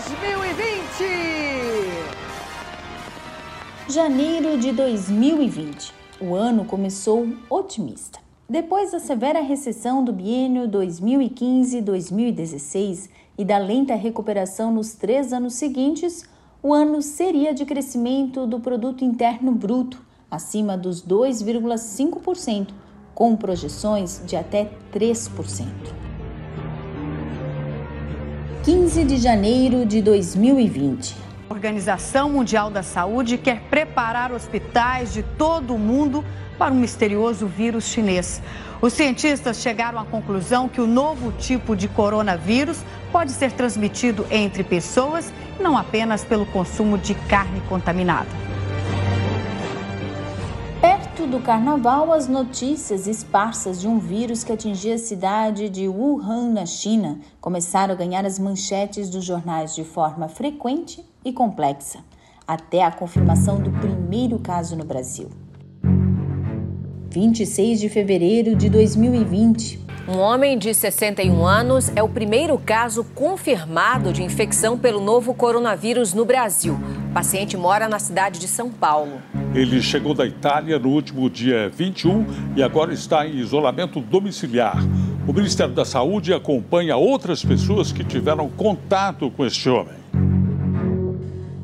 2020. Janeiro de 2020. O ano começou otimista. Depois da severa recessão do biênio 2015-2016 e da lenta recuperação nos três anos seguintes, o ano seria de crescimento do produto interno bruto acima dos 2,5%, com projeções de até 3%. 15 de janeiro de 2020. A Organização Mundial da Saúde quer preparar hospitais de todo o mundo para um misterioso vírus chinês. Os cientistas chegaram à conclusão que o novo tipo de coronavírus pode ser transmitido entre pessoas, não apenas pelo consumo de carne contaminada. Perto do carnaval, as notícias esparsas de um vírus que atingia a cidade de Wuhan, na China, começaram a ganhar as manchetes dos jornais de forma frequente e complexa, até a confirmação do primeiro caso no Brasil. 26 de fevereiro de 2020. Um homem de 61 anos é o primeiro caso confirmado de infecção pelo novo coronavírus no Brasil. O paciente mora na cidade de São Paulo. Ele chegou da Itália no último dia 21 e agora está em isolamento domiciliar. O Ministério da Saúde acompanha outras pessoas que tiveram contato com este homem.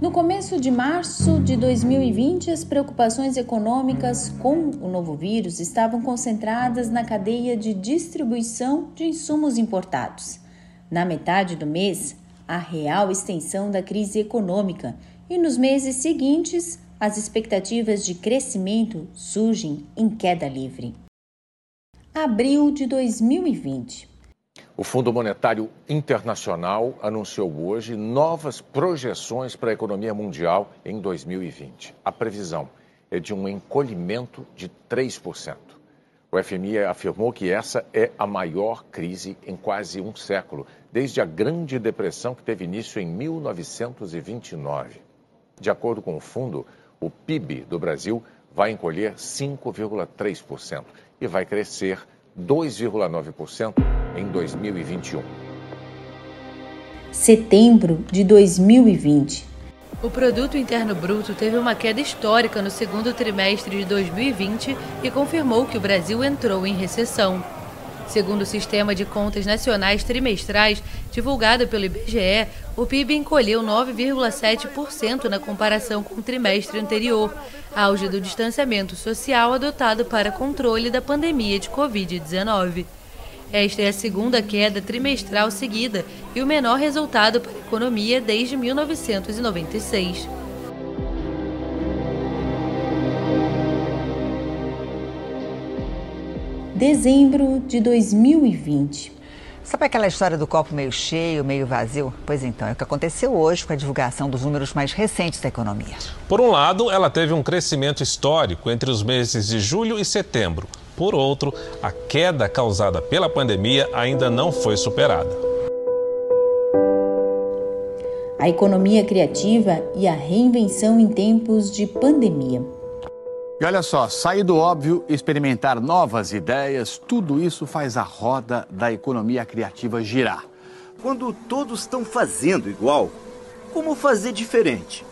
No começo de março de 2020, as preocupações econômicas com o novo vírus estavam concentradas na cadeia de distribuição de insumos importados. Na metade do mês, a real extensão da crise econômica e nos meses seguintes, as expectativas de crescimento surgem em queda livre. Abril de 2020. O Fundo Monetário Internacional anunciou hoje novas projeções para a economia mundial em 2020. A previsão é de um encolhimento de 3%. O FMI afirmou que essa é a maior crise em quase um século, desde a Grande Depressão que teve início em 1929. De acordo com o fundo, o PIB do Brasil vai encolher 5,3% e vai crescer 2,9% em 2021. Setembro de 2020. O produto interno bruto teve uma queda histórica no segundo trimestre de 2020 e confirmou que o Brasil entrou em recessão. Segundo o Sistema de Contas Nacionais Trimestrais, divulgado pelo IBGE, o PIB encolheu 9,7% na comparação com o trimestre anterior, auge do distanciamento social adotado para controle da pandemia de Covid-19. Esta é a segunda queda trimestral seguida e o menor resultado para a economia desde 1996. Dezembro de 2020. Sabe aquela história do copo meio cheio, meio vazio? Pois então, é o que aconteceu hoje com a divulgação dos números mais recentes da economia. Por um lado, ela teve um crescimento histórico entre os meses de julho e setembro. Por outro, a queda causada pela pandemia ainda não foi superada. A economia criativa e a reinvenção em tempos de pandemia. E olha só, sair do óbvio, experimentar novas ideias, tudo isso faz a roda da economia criativa girar. Quando todos estão fazendo igual, como fazer diferente?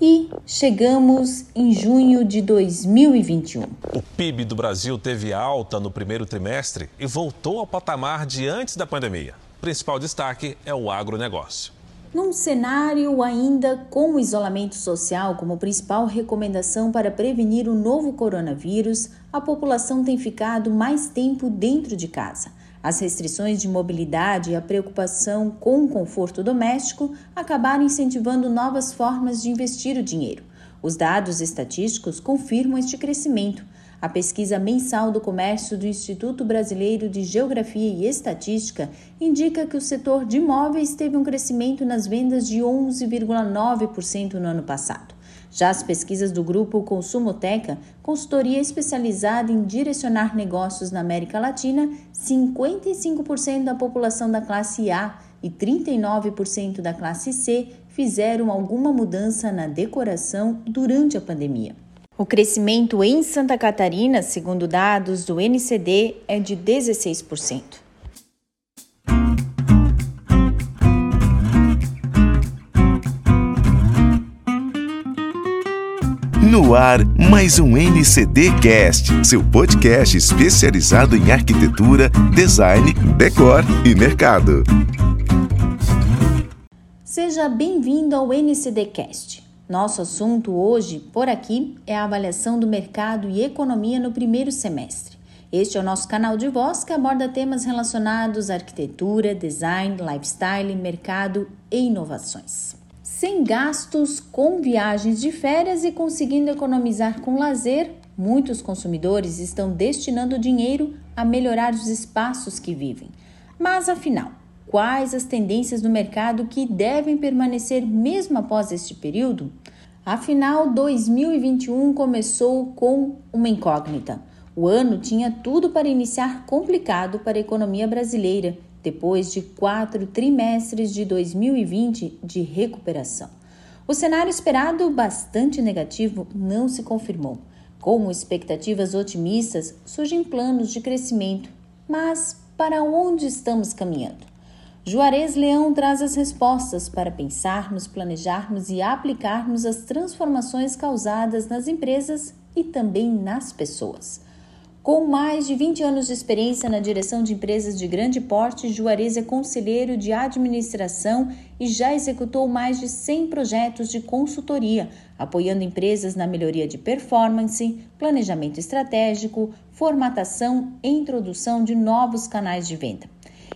E chegamos em junho de 2021. O PIB do Brasil teve alta no primeiro trimestre e voltou ao patamar de antes da pandemia. O principal destaque é o agronegócio. Num cenário ainda com o isolamento social como principal recomendação para prevenir o novo coronavírus, a população tem ficado mais tempo dentro de casa. As restrições de mobilidade e a preocupação com o conforto doméstico acabaram incentivando novas formas de investir o dinheiro. Os dados estatísticos confirmam este crescimento. A pesquisa mensal do comércio do Instituto Brasileiro de Geografia e Estatística indica que o setor de imóveis teve um crescimento nas vendas de 11,9% no ano passado. Já as pesquisas do grupo Consumoteca, consultoria especializada em direcionar negócios na América Latina, 55% da população da classe A e 39% da classe C fizeram alguma mudança na decoração durante a pandemia. O crescimento em Santa Catarina, segundo dados do NCD, é de 16%. No ar, mais um NCD Cast, seu podcast especializado em arquitetura, design, decor e mercado. Seja bem-vindo ao NCD Cast nosso assunto hoje, por aqui, é a avaliação do mercado e economia no primeiro semestre. Este é o nosso canal de voz que aborda temas relacionados à arquitetura, design, lifestyle, mercado e inovações. Sem gastos com viagens de férias e conseguindo economizar com lazer, muitos consumidores estão destinando dinheiro a melhorar os espaços que vivem. Mas afinal, Quais as tendências do mercado que devem permanecer mesmo após este período? Afinal, 2021 começou com uma incógnita. O ano tinha tudo para iniciar complicado para a economia brasileira, depois de quatro trimestres de 2020 de recuperação. O cenário esperado, bastante negativo, não se confirmou. Com expectativas otimistas, surgem planos de crescimento. Mas para onde estamos caminhando? Juarez Leão traz as respostas para pensarmos, planejarmos e aplicarmos as transformações causadas nas empresas e também nas pessoas. Com mais de 20 anos de experiência na direção de empresas de grande porte, Juarez é conselheiro de administração e já executou mais de 100 projetos de consultoria, apoiando empresas na melhoria de performance, planejamento estratégico, formatação e introdução de novos canais de venda.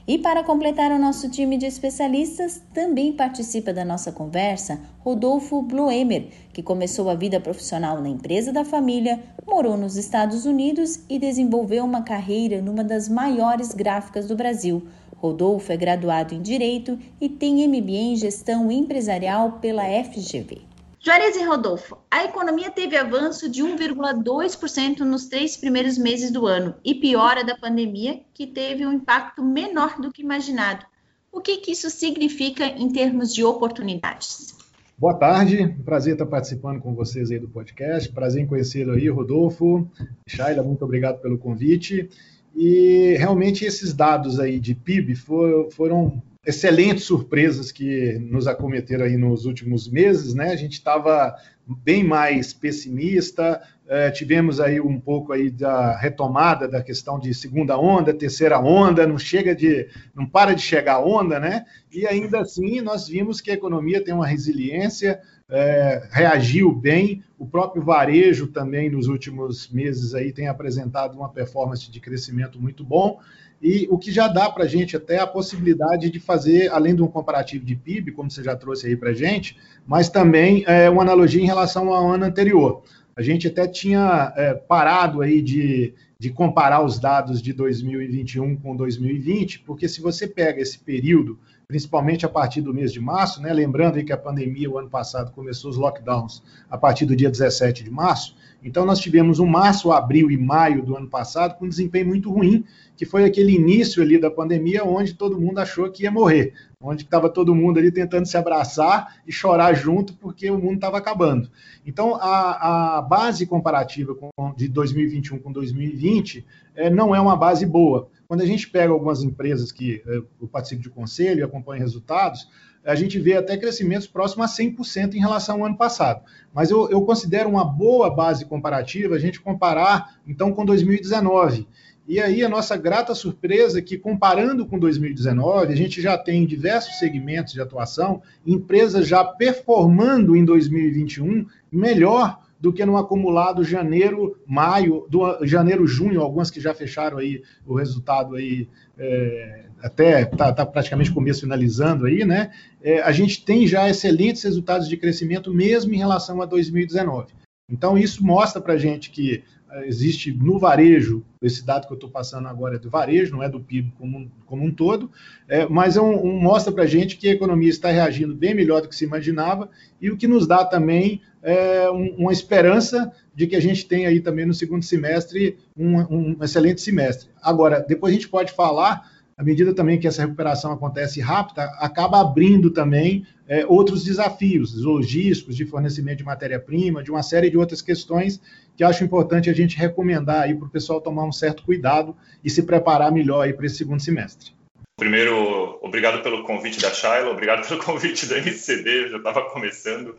E para completar o nosso time de especialistas, também participa da nossa conversa Rodolfo Bloemer, que começou a vida profissional na empresa da família, morou nos Estados Unidos e desenvolveu uma carreira numa das maiores gráficas do Brasil. Rodolfo é graduado em Direito e tem MBA em Gestão Empresarial pela FGV. Juarez e Rodolfo, a economia teve avanço de 1,2% nos três primeiros meses do ano e piora da pandemia, que teve um impacto menor do que imaginado. O que, que isso significa em termos de oportunidades? Boa tarde, prazer estar participando com vocês aí do podcast, prazer em conhecê-lo aí, Rodolfo. Shaila, muito obrigado pelo convite. E realmente esses dados aí de PIB foram excelentes surpresas que nos acometeram aí nos últimos meses, né? A gente estava bem mais pessimista, é, tivemos aí um pouco aí da retomada da questão de segunda onda, terceira onda, não chega de, não para de chegar onda, né? E ainda assim nós vimos que a economia tem uma resiliência, é, reagiu bem, o próprio varejo também nos últimos meses aí tem apresentado uma performance de crescimento muito bom e o que já dá para a gente até a possibilidade de fazer, além de um comparativo de PIB, como você já trouxe aí para a gente, mas também é, uma analogia em relação ao ano anterior. A gente até tinha é, parado aí de, de comparar os dados de 2021 com 2020, porque se você pega esse período, principalmente a partir do mês de março, né, lembrando aí que a pandemia, o ano passado, começou os lockdowns a partir do dia 17 de março, então, nós tivemos um março, abril e maio do ano passado com um desempenho muito ruim, que foi aquele início ali da pandemia onde todo mundo achou que ia morrer, onde estava todo mundo ali tentando se abraçar e chorar junto porque o mundo estava acabando. Então, a, a base comparativa com, de 2021 com 2020 é, não é uma base boa. Quando a gente pega algumas empresas que é, eu participo de conselho e acompanho resultados, a gente vê até crescimentos próximos a 100% em relação ao ano passado. Mas eu, eu considero uma boa base comparativa a gente comparar, então, com 2019. E aí a nossa grata surpresa é que, comparando com 2019, a gente já tem diversos segmentos de atuação, empresas já performando em 2021 melhor do que no acumulado janeiro, maio, do, janeiro, junho, algumas que já fecharam aí o resultado aí é, até está tá praticamente começo finalizando aí, né? É, a gente tem já excelentes resultados de crescimento mesmo em relação a 2019. Então isso mostra para a gente que é, existe no varejo, esse dado que eu estou passando agora é do varejo, não é do PIB como um, como um todo, é, mas é um, um mostra para a gente que a economia está reagindo bem melhor do que se imaginava e o que nos dá também é, um, uma esperança de que a gente tenha aí também no segundo semestre um excelente semestre. Agora, depois a gente pode falar à medida também que essa recuperação acontece rápida, acaba abrindo também é, outros desafios logísticos, de fornecimento de matéria-prima, de uma série de outras questões que acho importante a gente recomendar aí para o pessoal tomar um certo cuidado e se preparar melhor aí para esse segundo semestre. Primeiro, obrigado pelo convite da Shaila, obrigado pelo convite da MCD, já estava começando.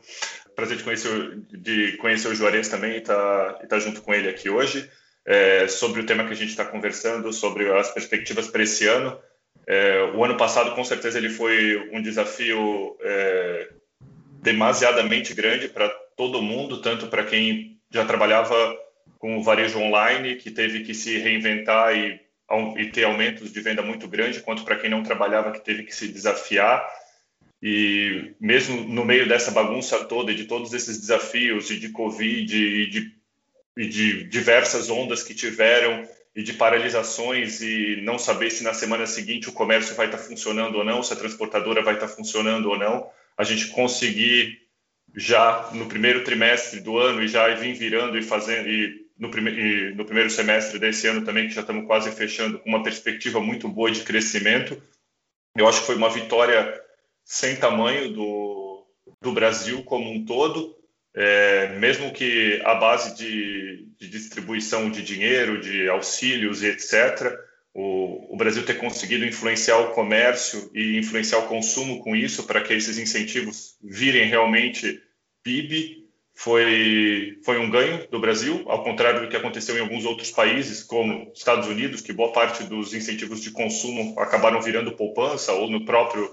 Prazer de conhecer, de conhecer o Juarez também e estar tá, tá junto com ele aqui hoje. É, sobre o tema que a gente está conversando, sobre as perspectivas para esse ano. É, o ano passado, com certeza, ele foi um desafio é, demasiadamente grande para todo mundo, tanto para quem já trabalhava com o varejo online, que teve que se reinventar e, e ter aumentos de venda muito grande, quanto para quem não trabalhava, que teve que se desafiar. E mesmo no meio dessa bagunça toda, de todos esses desafios, e de Covid, e de, e de diversas ondas que tiveram, e de paralisações, e não saber se na semana seguinte o comércio vai estar funcionando ou não, se a transportadora vai estar funcionando ou não, a gente conseguir já no primeiro trimestre do ano e já vir virando e fazendo e no, prime e no primeiro semestre desse ano também que já estamos quase fechando com uma perspectiva muito boa de crescimento. Eu acho que foi uma vitória sem tamanho do, do Brasil como um todo é, mesmo que a base de, de, distribuição de dinheiro de auxílios e etc o, o Brasil ter conseguido influenciar o comércio e influenciar o consumo com isso para que esses incentivos virem realmente PIB foi, foi um ganho do Brasil, ao contrário do que aconteceu em alguns outros países, como Estados Unidos, que boa parte dos incentivos de consumo acabaram virando poupança, ou no próprio,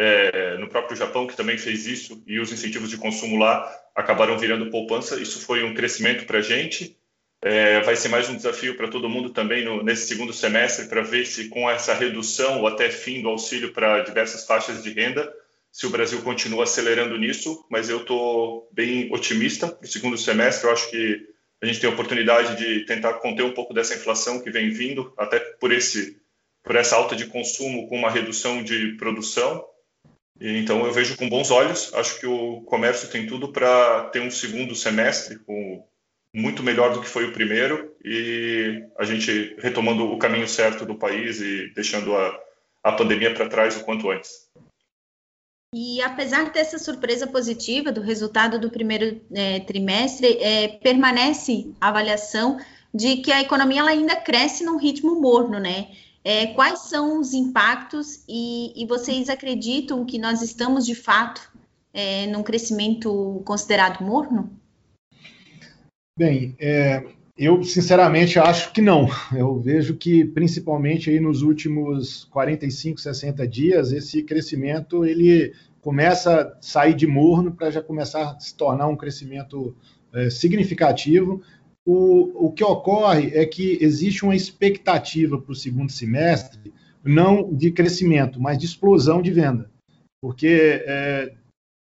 é, no próprio Japão, que também fez isso, e os incentivos de consumo lá acabaram virando poupança. Isso foi um crescimento para a gente. É, vai ser mais um desafio para todo mundo também no, nesse segundo semestre para ver se com essa redução ou até fim do auxílio para diversas faixas de renda, se o Brasil continua acelerando nisso, mas eu estou bem otimista para o segundo semestre. Eu acho que a gente tem a oportunidade de tentar conter um pouco dessa inflação que vem vindo, até por esse por essa alta de consumo com uma redução de produção. Então eu vejo com bons olhos. Acho que o comércio tem tudo para ter um segundo semestre com muito melhor do que foi o primeiro e a gente retomando o caminho certo do país e deixando a, a pandemia para trás o quanto antes. E apesar dessa surpresa positiva do resultado do primeiro é, trimestre, é, permanece a avaliação de que a economia ela ainda cresce num ritmo morno, né? É, quais são os impactos e, e, vocês acreditam que nós estamos de fato é, num crescimento considerado morno? Bem, é, eu sinceramente acho que não. Eu vejo que principalmente aí nos últimos 45, 60 dias esse crescimento ele começa a sair de morno para já começar a se tornar um crescimento é, significativo. O, o que ocorre é que existe uma expectativa para o segundo semestre, não de crescimento, mas de explosão de venda. Porque é,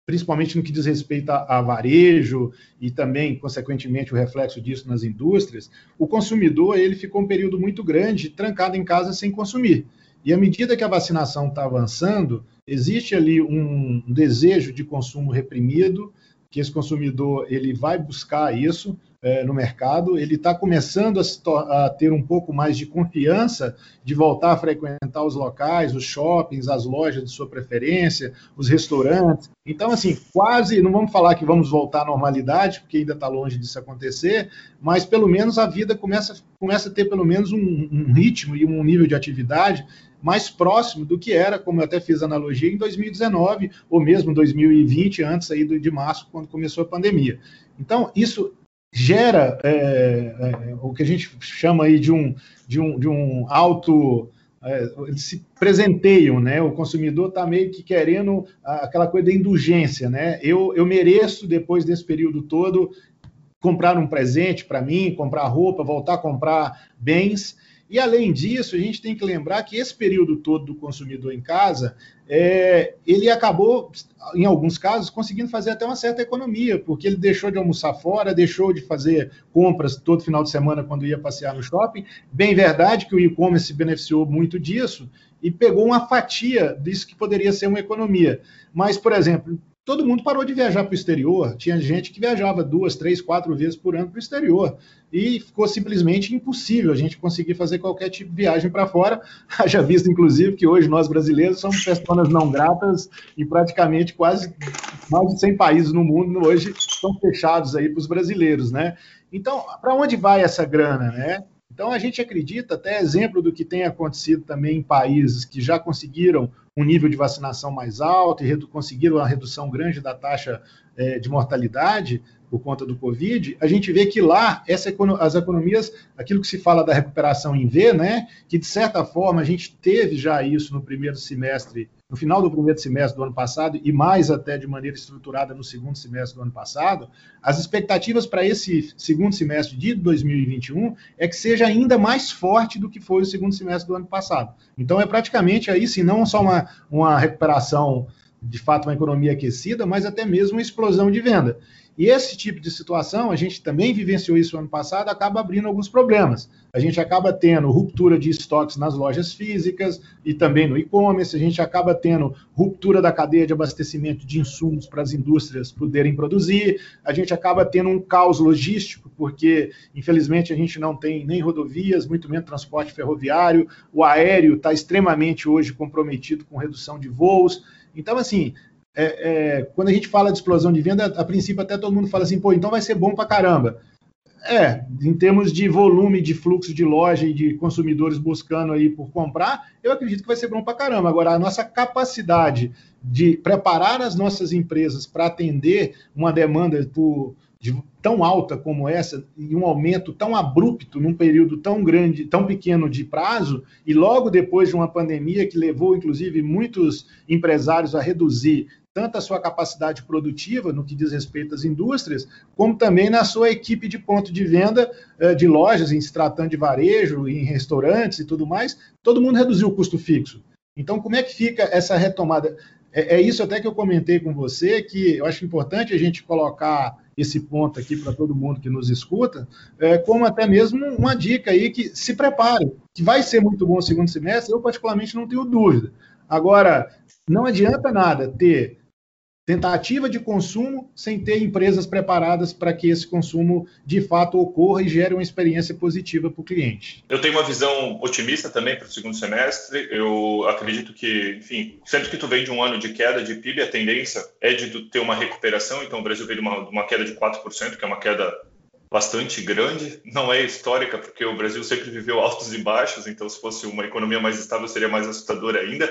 principalmente no que diz respeito a, a, varejo e também, consequentemente, o reflexo disso nas indústrias, o consumidor ele ficou um período muito grande trancado em casa sem consumir. E à medida que a vacinação está avançando, existe ali um desejo de consumo reprimido, que esse consumidor ele vai buscar isso, é, no mercado, ele está começando a, a, ter um pouco mais de confiança de voltar a frequentar os locais, os shoppings, as lojas de sua preferência, os restaurantes. Então, assim, quase, não vamos falar que vamos voltar à normalidade, porque ainda está longe disso acontecer, mas pelo menos a vida começa, começa a ter pelo menos um, um ritmo e um nível de atividade mais próximo do que era, como eu até fiz analogia, em 2019 ou mesmo 2020, antes aí de março, quando começou a pandemia. Então, isso gera é, é, o que a gente chama aí de um, de um, de um alto. É, eles se presenteiam, né? O consumidor está meio que querendo aquela coisa da indulgência, né? Eu, eu mereço, depois desse período todo, comprar um presente para mim, comprar roupa, voltar a comprar bens. E além disso, a gente tem que lembrar que esse período todo do consumidor em casa, é, ele acabou, em alguns casos, conseguindo fazer até uma certa economia, porque ele deixou de almoçar fora, deixou de fazer compras todo final de semana quando ia passear no shopping. Bem verdade que o e-commerce beneficiou muito disso e pegou uma fatia disso que poderia ser uma economia. Mas, por exemplo, todo mundo parou de viajar para o exterior. Tinha gente que viajava duas, três, quatro vezes por ano para o exterior. E ficou simplesmente impossível a gente conseguir fazer qualquer tipo de viagem para fora. Haja visto, inclusive, que hoje nós brasileiros somos pessoas não gratas e praticamente quase mais de 100 países no mundo hoje estão fechados aí para os brasileiros, né? Então, para onde vai essa grana, né? Então, a gente acredita, até exemplo do que tem acontecido também em países que já conseguiram um nível de vacinação mais alto e conseguiram uma redução grande da taxa é, de mortalidade por conta do Covid, a gente vê que lá essa, as economias, aquilo que se fala da recuperação em V, né, que de certa forma a gente teve já isso no primeiro semestre no final do primeiro semestre do ano passado e mais até de maneira estruturada no segundo semestre do ano passado, as expectativas para esse segundo semestre de 2021 é que seja ainda mais forte do que foi o segundo semestre do ano passado. Então é praticamente aí, se não só uma, uma recuperação, de fato, uma economia aquecida, mas até mesmo uma explosão de venda. E esse tipo de situação, a gente também vivenciou isso ano passado, acaba abrindo alguns problemas. A gente acaba tendo ruptura de estoques nas lojas físicas e também no e-commerce, a gente acaba tendo ruptura da cadeia de abastecimento de insumos para as indústrias poderem produzir, a gente acaba tendo um caos logístico, porque infelizmente a gente não tem nem rodovias, muito menos transporte ferroviário, o aéreo está extremamente hoje comprometido com redução de voos. Então, assim, é, é, quando a gente fala de explosão de venda, a princípio até todo mundo fala assim, pô, então vai ser bom para caramba. É, em termos de volume de fluxo de loja e de consumidores buscando aí por comprar, eu acredito que vai ser bom para caramba. Agora, a nossa capacidade de preparar as nossas empresas para atender uma demanda por, tão alta como essa e um aumento tão abrupto num período tão grande, tão pequeno de prazo, e logo depois de uma pandemia que levou, inclusive, muitos empresários a reduzir tanto a sua capacidade produtiva, no que diz respeito às indústrias, como também na sua equipe de ponto de venda eh, de lojas, em se tratando de varejo, em restaurantes e tudo mais, todo mundo reduziu o custo fixo. Então, como é que fica essa retomada? É, é isso até que eu comentei com você, que eu acho importante a gente colocar esse ponto aqui para todo mundo que nos escuta, é, como até mesmo uma dica aí que se prepare, que vai ser muito bom o segundo semestre, eu particularmente não tenho dúvida. Agora, não adianta nada ter tentativa de consumo sem ter empresas preparadas para que esse consumo de fato ocorra e gere uma experiência positiva para o cliente. Eu tenho uma visão otimista também para o segundo semestre. Eu acredito que, enfim, sempre que tu vem de um ano de queda de PIB, a tendência é de ter uma recuperação. Então, o Brasil veio de uma, uma queda de 4%, que é uma queda bastante grande. Não é histórica, porque o Brasil sempre viveu altos e baixos, então se fosse uma economia mais estável seria mais assustador ainda.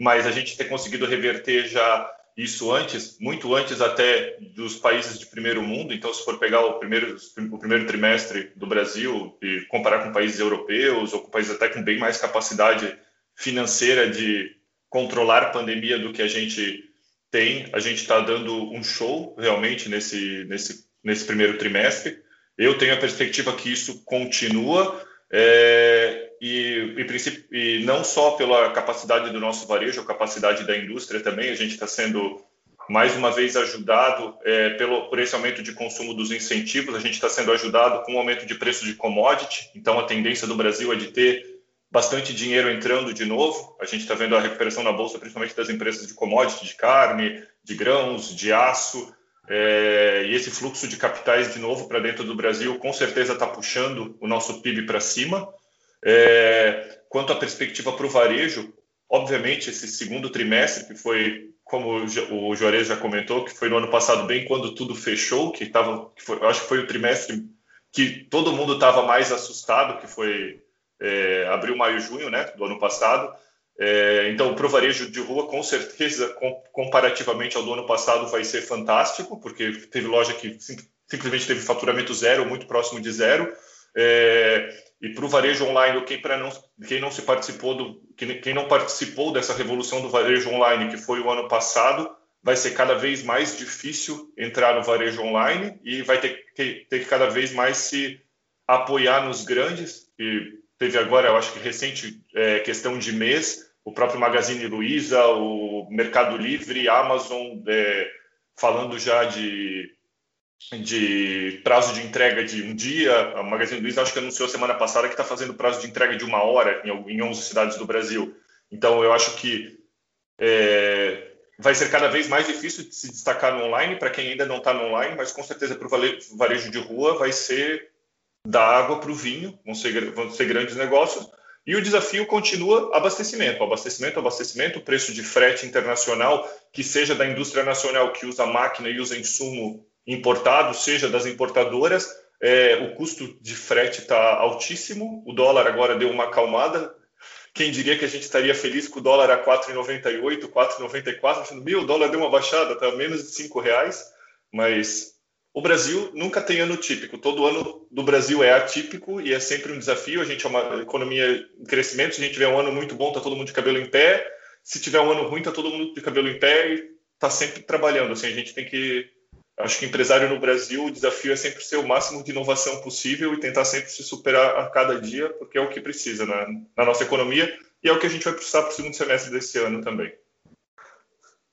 Mas a gente ter conseguido reverter já isso antes, muito antes até dos países de primeiro mundo. Então, se for pegar o primeiro, o primeiro trimestre do Brasil e comparar com países europeus ou com países até com bem mais capacidade financeira de controlar a pandemia do que a gente tem, a gente está dando um show realmente nesse, nesse, nesse primeiro trimestre. Eu tenho a perspectiva que isso continua. É, e, e, e, não só pela capacidade do nosso varejo, a capacidade da indústria também, a gente está sendo mais uma vez ajudado é, pelo, por esse aumento de consumo dos incentivos, a gente está sendo ajudado com o aumento de preço de commodity, então a tendência do Brasil é de ter bastante dinheiro entrando de novo, a gente está vendo a recuperação na Bolsa, principalmente das empresas de commodity, de carne, de grãos, de aço, é, e esse fluxo de capitais de novo para dentro do Brasil com certeza está puxando o nosso PIB para cima. É, quanto à perspectiva para o varejo, obviamente esse segundo trimestre, que foi, como o Juarez já comentou, que foi no ano passado, bem quando tudo fechou, que, tava, que foi, acho que foi o trimestre que todo mundo estava mais assustado, que foi é, abril, maio, junho né, do ano passado. É, então, para o varejo de rua, com certeza, com, comparativamente ao do ano passado, vai ser fantástico, porque teve loja que sim, simplesmente teve faturamento zero, muito próximo de zero. É, e para o varejo online, quem, não, quem não se participou do, quem, não participou dessa revolução do varejo online, que foi o ano passado, vai ser cada vez mais difícil entrar no varejo online e vai ter que, ter que cada vez mais se apoiar nos grandes. E teve agora, eu acho que recente é, questão de mês, o próprio Magazine Luiza, o Mercado Livre, Amazon, é, falando já de, de prazo de entrega de um dia. A Magazine Luiza acho que anunciou semana passada que está fazendo prazo de entrega de uma hora em, em 11 cidades do Brasil. Então, eu acho que é, vai ser cada vez mais difícil de se destacar no online para quem ainda não está no online, mas com certeza para o varejo de rua vai ser da água para o vinho, vão ser, vão ser grandes negócios. E o desafio continua abastecimento, abastecimento, abastecimento, preço de frete internacional, que seja da indústria nacional que usa máquina e usa insumo importado, seja das importadoras, é, o custo de frete está altíssimo, o dólar agora deu uma acalmada. Quem diria que a gente estaria feliz com o dólar a 4,98, 4,94? Meu, o dólar deu uma baixada, está menos de 5 reais, mas o Brasil nunca tem ano típico. Todo ano do Brasil é atípico e é sempre um desafio. A gente é uma economia em crescimento. Se a gente tiver um ano muito bom, está todo mundo de cabelo em pé. Se tiver um ano ruim, está todo mundo de cabelo em pé e está sempre trabalhando. Assim, a gente tem que. Acho que empresário no Brasil, o desafio é sempre ser o máximo de inovação possível e tentar sempre se superar a cada dia, porque é o que precisa na, na nossa economia e é o que a gente vai precisar para o segundo semestre desse ano também.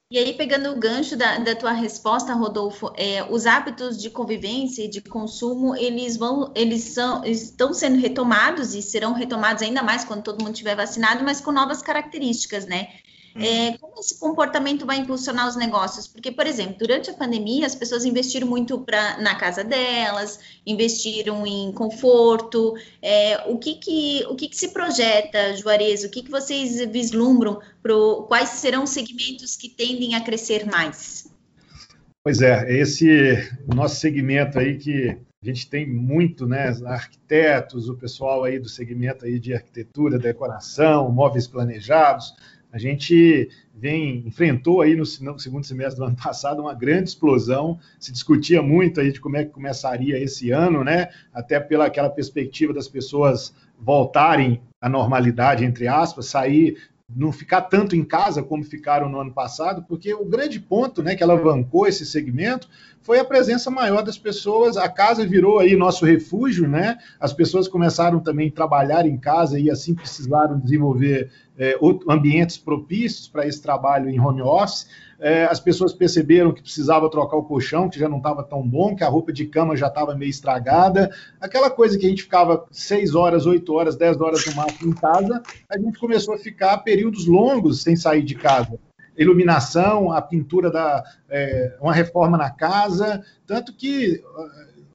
E aí, pegando o gancho da, da tua resposta, Rodolfo, é, os hábitos de convivência e de consumo, eles vão, eles são, estão sendo retomados e serão retomados ainda mais quando todo mundo estiver vacinado, mas com novas características, né? É, uhum. como esse comportamento vai impulsionar os negócios? Porque, por exemplo, durante a pandemia, as pessoas investiram muito pra, na casa delas, investiram em conforto. É, o que, que, o que, que se projeta, Juarez? O que, que vocês vislumbram? Pro, quais serão os segmentos que tendem a crescer mais? Pois é, esse nosso segmento aí que a gente tem muito, né, arquitetos, o pessoal aí do segmento aí de arquitetura, decoração, móveis planejados, a gente vem enfrentou aí no, segundo semestre do ano passado uma grande explosão, se discutia muito aí de como é que começaria esse ano, né? Até pela aquela perspectiva das pessoas voltarem à normalidade entre aspas, sair não ficar tanto em casa como ficaram no ano passado, porque o grande ponto, né, que alavancou esse segmento foi a presença maior das pessoas. A casa virou aí nosso refúgio, né? As pessoas começaram também a trabalhar em casa e assim precisaram desenvolver é, ambientes propícios para esse trabalho em home office. É, as pessoas perceberam que precisava trocar o colchão, que já não estava tão bom, que a roupa de cama já estava meio estragada. Aquela coisa que a gente ficava 6 horas, 8 horas, 10 horas no máximo em casa, a gente começou a ficar períodos longos sem sair de casa iluminação, a pintura da é, uma reforma na casa, tanto que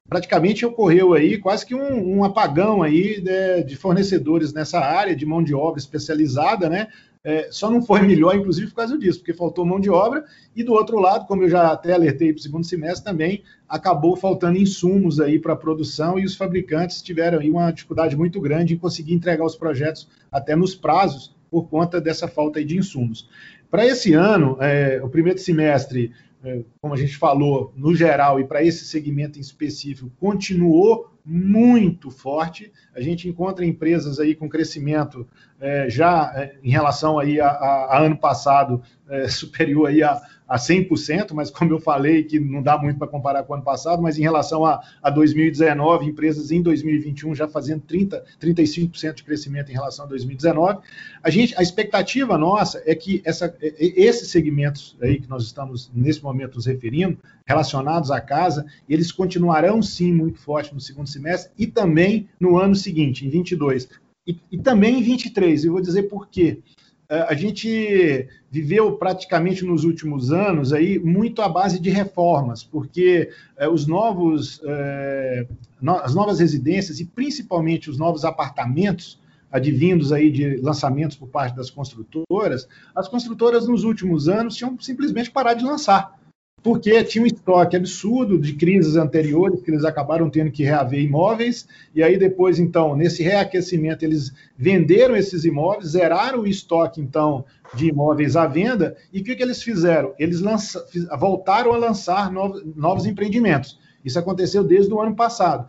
praticamente ocorreu aí quase que um, um apagão aí de, de, fornecedores nessa área de mão de obra especializada, né? É, só não foi melhor, inclusive, por causa disso, porque faltou mão de obra, e do outro lado, como eu já até alertei para o segundo semestre, também acabou faltando insumos aí para a produção, e os fabricantes tiveram aí uma dificuldade muito grande em conseguir entregar os projetos até nos prazos, por conta dessa falta aí de insumos. Para esse ano, é, o primeiro semestre como a gente falou, no geral e para esse segmento em específico, continuou muito forte. A gente encontra empresas aí com crescimento é, já é, em relação aí a, a, a ano passado é, superior aí a, a 100%, mas como eu falei, que não dá muito para comparar com o ano passado, mas em relação a, a 2019, empresas em 2021 já fazendo 30, 35% de crescimento em relação a 2019. A, gente, a expectativa nossa é que essa, esses segmentos aí que nós estamos nesse momento nos referindo, relacionados à casa, eles continuarão sim muito fortes no segundo semestre e também no ano seguinte, em 22. E, e também em 23, eu vou dizer por quê. É, a gente viveu praticamente nos últimos anos aí muito à base de reformas, porque é, os novos, é, as novas residências e principalmente os novos apartamentos advindos aí de lançamentos por parte das construtoras, as construtoras nos últimos anos tinham simplesmente parado de lançar porque tinha um estoque absurdo de crises anteriores que eles acabaram tendo que reaver imóveis, e aí depois, então, nesse reaquecimento, eles venderam esses imóveis, zeraram o estoque, então, de imóveis à venda, e o que, que eles fizeram? Eles lança, voltaram a lançar novos, novos empreendimentos. Isso aconteceu desde o ano passado.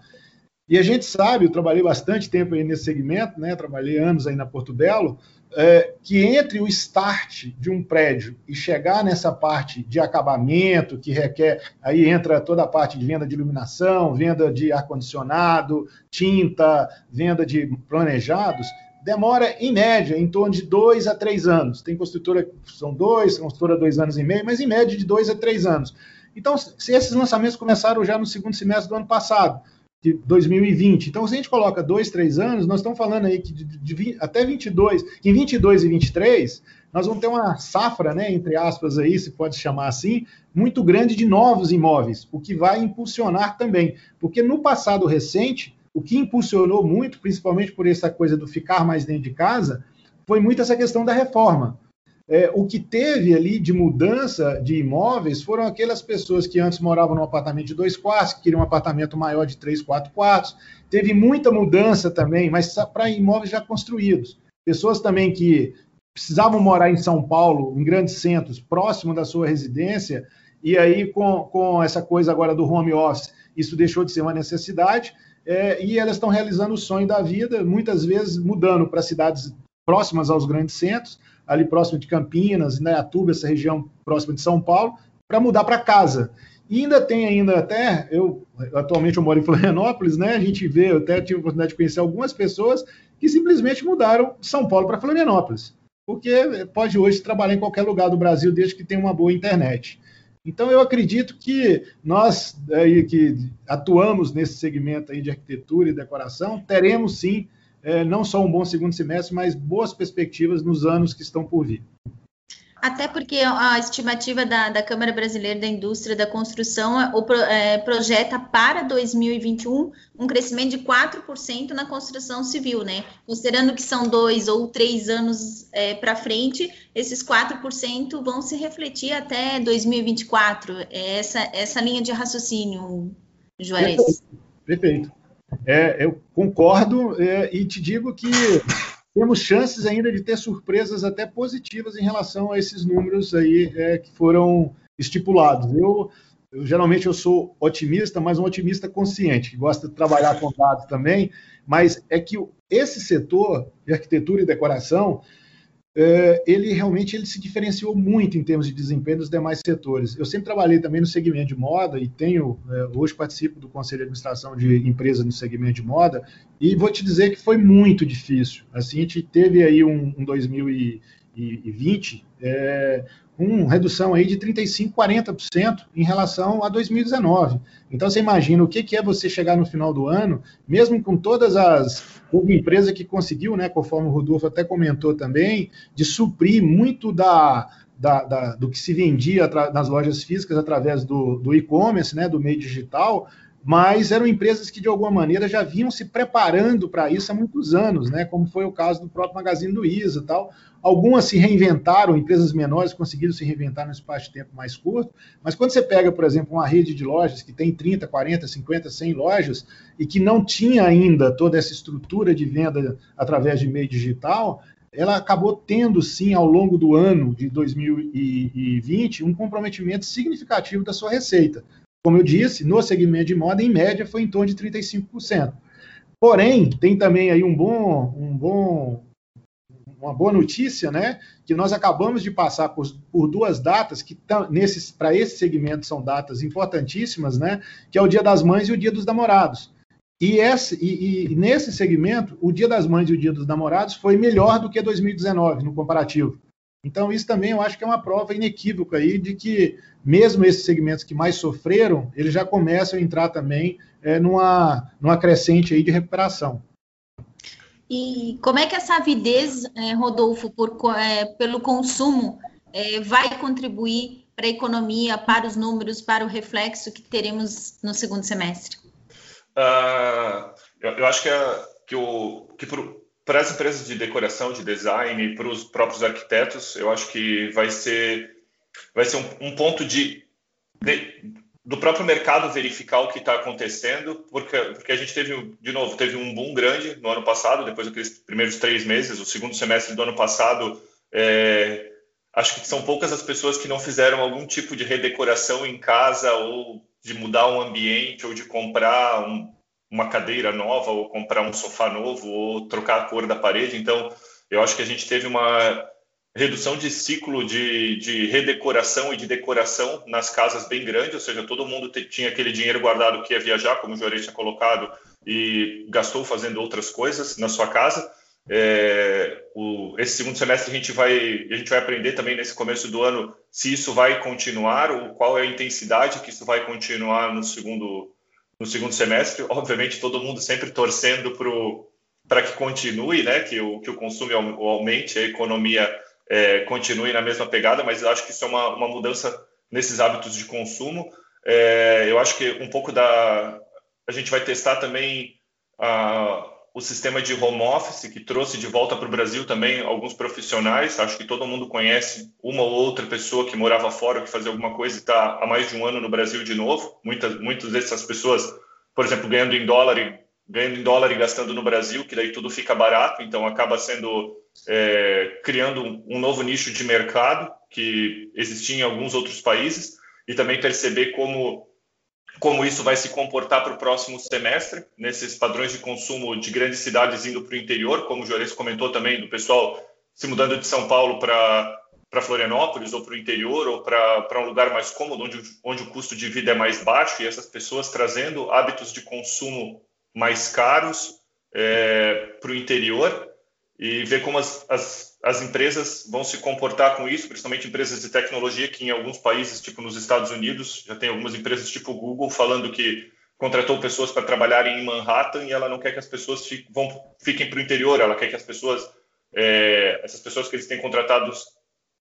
E a gente sabe, eu trabalhei bastante tempo aí nesse segmento, né? Trabalhei anos aí na Porto Belo, é, que entre o start de um prédio e chegar nessa parte de acabamento, que requer, aí entra toda a parte de venda de iluminação, venda de ar-condicionado, tinta, venda de planejados, demora, em média, em torno de dois a três anos. Tem construtora que são dois, construtora dois anos e meio, mas em média de dois a três anos. Então, se esses lançamentos começaram já no segundo semestre do ano passado, de 2020. Então, se a gente coloca dois, três anos, nós estamos falando aí que de, de, de, até 22, em 22 e 23, nós vamos ter uma safra, né, entre aspas aí, se pode chamar assim, muito grande de novos imóveis, o que vai impulsionar também, porque no passado recente, o que impulsionou muito, principalmente por essa coisa do ficar mais dentro de casa, foi muito essa questão da reforma. É, o que teve ali de mudança de imóveis foram aquelas pessoas que antes moravam num apartamento de dois quartos, que queriam um apartamento maior de três, quatro quartos. Teve muita mudança também, mas para imóveis já construídos. Pessoas também que precisavam morar em São Paulo, em grandes centros, próximo da sua residência, e aí com, com essa coisa agora do home office, isso deixou de ser uma necessidade, é, e elas estão realizando o sonho da vida, muitas vezes mudando para cidades próximas aos grandes centros, ali próximo de Campinas, Indaiatuba, essa região próxima de São Paulo, para mudar para casa. E ainda tem ainda até, eu atualmente eu moro em Florianópolis, né? A gente vê, eu até tive a oportunidade de conhecer algumas pessoas que simplesmente mudaram de São Paulo para Florianópolis, porque pode hoje trabalhar em qualquer lugar do Brasil desde que tenha uma boa internet. Então eu acredito que nós aí que atuamos nesse segmento aí de arquitetura e decoração teremos sim é, não só um bom segundo semestre, mas boas perspectivas nos anos que estão por vir. Até porque a estimativa da, da Câmara Brasileira da Indústria da Construção é, é, projeta para 2021 um crescimento de 4% na construção civil, né? Considerando que são dois ou três anos é, para frente, esses 4% vão se refletir até 2024. É essa, essa linha de raciocínio, Juarez. Perfeito. Perfeito. É, eu concordo é, e te digo que temos chances ainda de ter surpresas até positivas em relação a esses números aí é, que foram estipulados. Eu, eu, geralmente eu sou otimista, mas um otimista consciente, que gosta de trabalhar com dados também, mas é que esse setor de arquitetura e decoração ele realmente ele se diferenciou muito em termos de desempenho dos demais setores. Eu sempre trabalhei também no segmento de moda e tenho é, hoje participo do conselho de administração de empresas no segmento de moda e vou te dizer que foi muito difícil. Assim, a gente teve aí um, um 2020 é, com redução aí de 35, 40% em relação a 2019. Então você imagina o que, que é você chegar no final do ano, mesmo com todas as houve empresa que conseguiu, né, conforme o Rodolfo até comentou também, de suprir muito da, da, da, do que se vendia nas lojas físicas através do, do e-commerce, né, do meio digital, mas eram empresas que de alguma maneira já vinham se preparando para isso há muitos anos, né? Como foi o caso do próprio Magazine Luiza, tal. Algumas se reinventaram, empresas menores conseguiram se reinventar no espaço de tempo mais curto, mas quando você pega, por exemplo, uma rede de lojas que tem 30, 40, 50, 100 lojas e que não tinha ainda toda essa estrutura de venda através de meio digital, ela acabou tendo sim ao longo do ano de 2020 um comprometimento significativo da sua receita. Como eu disse, no segmento de moda, em média, foi em torno de 35%. Porém, tem também aí um bom, um bom, uma boa notícia, né? Que nós acabamos de passar por, por duas datas que para esse segmento são datas importantíssimas, né? Que é o Dia das Mães e o Dia dos Namorados. E, esse, e, e, nesse segmento, o Dia das Mães e o Dia dos Namorados foi melhor do que 2019 no comparativo. Então, isso também eu acho que é uma prova inequívoca aí de que, mesmo esses segmentos que mais sofreram, eles já começam a entrar também é, numa, numa crescente aí de recuperação. E como é que essa avidez, é, Rodolfo, por, é, pelo consumo, é, vai contribuir para a economia, para os números, para o reflexo que teremos no segundo semestre? Uh, eu, eu, acho que, é, que, o, que pro, para as empresas de decoração, de design para os próprios arquitetos, eu acho que vai ser, vai ser um, um ponto de, de, do próprio mercado verificar o que está acontecendo, porque, porque a gente teve, de novo, teve um boom grande no ano passado, depois daqueles primeiros três meses, o segundo semestre do ano passado, é, acho que são poucas as pessoas que não fizeram algum tipo de redecoração em casa ou de mudar um ambiente ou de comprar um, uma cadeira nova ou comprar um sofá novo ou trocar a cor da parede. Então, eu acho que a gente teve uma redução de ciclo de, de redecoração e de decoração nas casas bem grande, ou seja, todo mundo tinha aquele dinheiro guardado que ia viajar, como o Juarez tinha colocado, e gastou fazendo outras coisas na sua casa. É, o, esse segundo semestre a gente vai a gente vai aprender também nesse começo do ano se isso vai continuar ou qual é a intensidade que isso vai continuar no segundo no segundo semestre. Obviamente, todo mundo sempre torcendo para que continue, né, que o, que o consumo aumente, a economia é, continue na mesma pegada, mas eu acho que isso é uma, uma mudança nesses hábitos de consumo. É, eu acho que um pouco da. A gente vai testar também a, o sistema de home office, que trouxe de volta para o Brasil também alguns profissionais. Acho que todo mundo conhece uma ou outra pessoa que morava fora, que fazia alguma coisa e está há mais de um ano no Brasil de novo. Muitas, muitas dessas pessoas, por exemplo, ganhando em dólar e ganhando em dólar e gastando no Brasil, que daí tudo fica barato, então acaba sendo é, criando um novo nicho de mercado que existia em alguns outros países e também perceber como como isso vai se comportar para o próximo semestre, nesses padrões de consumo de grandes cidades indo para o interior, como o Juarez comentou também, do pessoal se mudando de São Paulo para para Florianópolis ou para o interior ou para um lugar mais cômodo, onde, onde o custo de vida é mais baixo e essas pessoas trazendo hábitos de consumo mais caros é, para o interior e ver como as, as, as empresas vão se comportar com isso, principalmente empresas de tecnologia, que em alguns países, tipo nos Estados Unidos, já tem algumas empresas tipo Google falando que contratou pessoas para trabalharem em Manhattan e ela não quer que as pessoas fiquem, vão, fiquem para o interior, ela quer que as pessoas, é, essas pessoas que eles têm contratados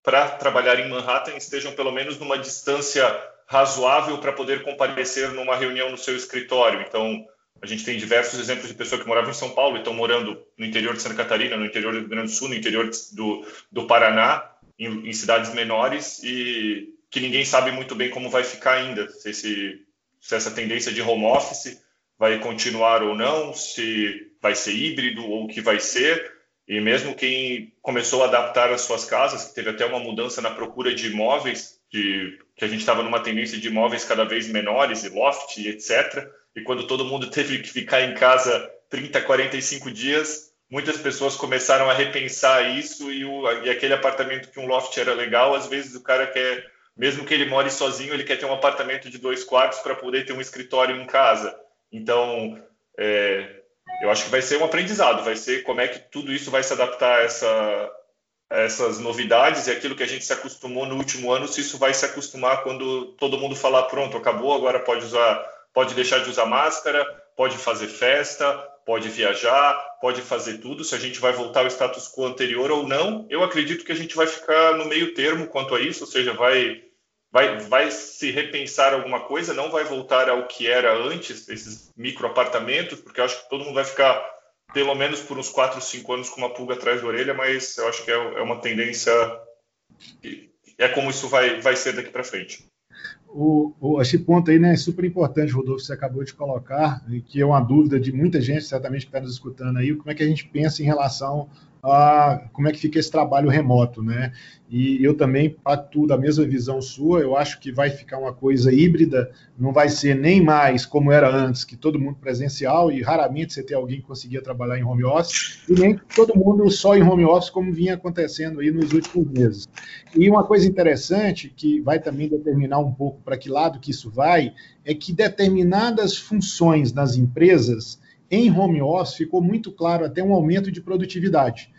para trabalhar em Manhattan estejam pelo menos numa distância razoável para poder comparecer numa reunião no seu escritório. Então, a gente tem diversos exemplos de pessoas que moravam em São Paulo e estão morando no interior de Santa Catarina, no interior do Rio Grande do Sul, no interior do, do Paraná, em, em cidades menores e que ninguém sabe muito bem como vai ficar ainda, se, esse, se essa tendência de home office vai continuar ou não, se vai ser híbrido ou o que vai ser. E mesmo quem começou a adaptar as suas casas, que teve até uma mudança na procura de imóveis, de, que a gente estava numa tendência de imóveis cada vez menores, e loft, etc., e quando todo mundo teve que ficar em casa 30, 45 dias, muitas pessoas começaram a repensar isso e, o, e aquele apartamento que um loft era legal, às vezes o cara quer, mesmo que ele more sozinho, ele quer ter um apartamento de dois quartos para poder ter um escritório em casa. Então, é, eu acho que vai ser um aprendizado, vai ser como é que tudo isso vai se adaptar a, essa, a essas novidades e aquilo que a gente se acostumou no último ano, se isso vai se acostumar quando todo mundo falar, pronto, acabou, agora pode usar pode deixar de usar máscara, pode fazer festa, pode viajar, pode fazer tudo. Se a gente vai voltar ao status quo anterior ou não, eu acredito que a gente vai ficar no meio termo quanto a isso, ou seja, vai, vai, vai se repensar alguma coisa, não vai voltar ao que era antes, esses micro apartamentos, porque eu acho que todo mundo vai ficar pelo menos por uns 4, 5 anos com uma pulga atrás da orelha, mas eu acho que é, é uma tendência, é como isso vai, vai ser daqui para frente o, o, esse ponto aí né, é super importante, Rodolfo, você acabou de colocar, que é uma dúvida de muita gente, certamente, que está nos escutando aí, como é que a gente pensa em relação a como é que fica esse trabalho remoto, né? E eu também pacto da mesma visão sua, eu acho que vai ficar uma coisa híbrida, não vai ser nem mais como era antes, que todo mundo presencial, e raramente você ter alguém que conseguia trabalhar em home office, e nem todo mundo só em home office, como vinha acontecendo aí nos últimos meses. E uma coisa interessante, que vai também determinar um pouco para que lado que isso vai, é que determinadas funções nas empresas, em home office, ficou muito claro até um aumento de produtividade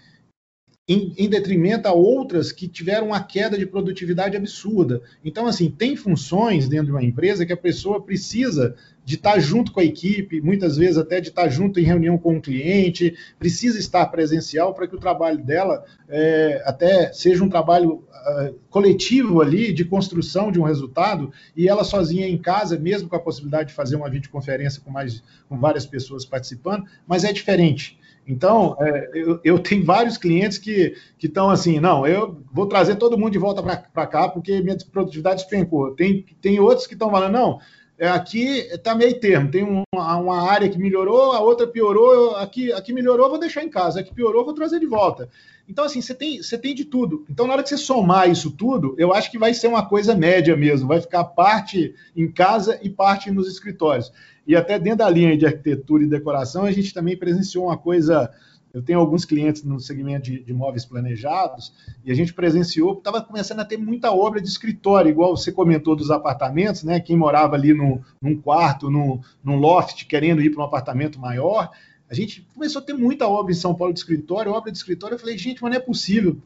em, em, detrimento a outras que tiveram uma queda de produtividade absurda. Então, assim, tem funções dentro de uma empresa que a pessoa precisa de estar junto com a equipe, muitas vezes até de estar junto em reunião com o cliente, precisa estar presencial para que o trabalho dela é, até seja um trabalho uh, coletivo ali de construção de um resultado e ela sozinha em casa, mesmo com a possibilidade de fazer uma videoconferência com mais com várias pessoas participando, mas é diferente. Então, é, eu, eu, tenho vários clientes que estão assim, não, eu vou trazer todo mundo de volta para cá porque minha produtividade despencou. Tem, tem outros que estão falando, não, é, aqui está meio termo, tem uma, uma, área que melhorou, a outra piorou, aqui, aqui melhorou, vou deixar em casa, aqui piorou, vou trazer de volta. Então, assim, você tem, você tem de tudo. Então, na hora que você somar isso tudo, eu acho que vai ser uma coisa média mesmo, vai ficar parte em casa e parte nos escritórios. E até dentro da linha de arquitetura e decoração, a gente também presenciou uma coisa. Eu tenho alguns clientes no segmento de, de móveis planejados e a gente presenciou, estava começando a ter muita obra de escritório, igual você comentou dos apartamentos, né? Quem morava ali no, num quarto, no, num loft, querendo ir para um apartamento maior, a gente começou a ter muita obra em São Paulo de escritório, obra de escritório. Eu falei, gente, mas não é possível.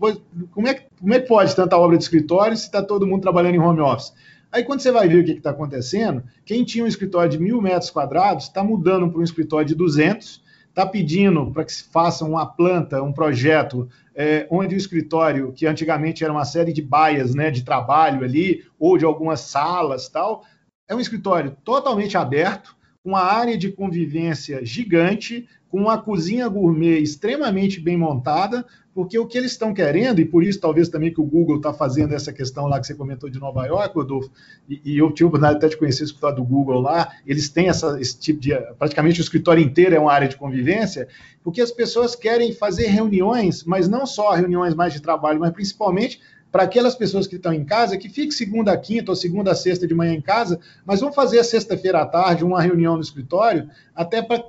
Como é, como é que pode tanta obra de escritório se está todo mundo trabalhando em home office? Aí quando você vai ver o que está acontecendo, quem tinha um escritório de mil metros quadrados está mudando para um escritório de 200, está pedindo para que se faça uma planta, um projeto, é, onde o escritório, que antigamente era uma série de baias né, de trabalho ali, ou de algumas salas tal, é um escritório totalmente aberto, uma área de convivência gigante, com uma cozinha gourmet extremamente bem montada, porque o que eles estão querendo, e por isso talvez também que o Google está fazendo essa questão lá que você comentou de Nova York, Rodolfo, e, e eu tive a oportunidade até de conhecer o escritório do Google lá, eles têm essa, esse tipo de. praticamente o escritório inteiro é uma área de convivência, porque as pessoas querem fazer reuniões, mas não só reuniões mais de trabalho, mas principalmente para aquelas pessoas que estão em casa, que fique segunda a quinta ou segunda a sexta de manhã em casa, mas vão fazer a sexta-feira à tarde uma reunião no escritório, até para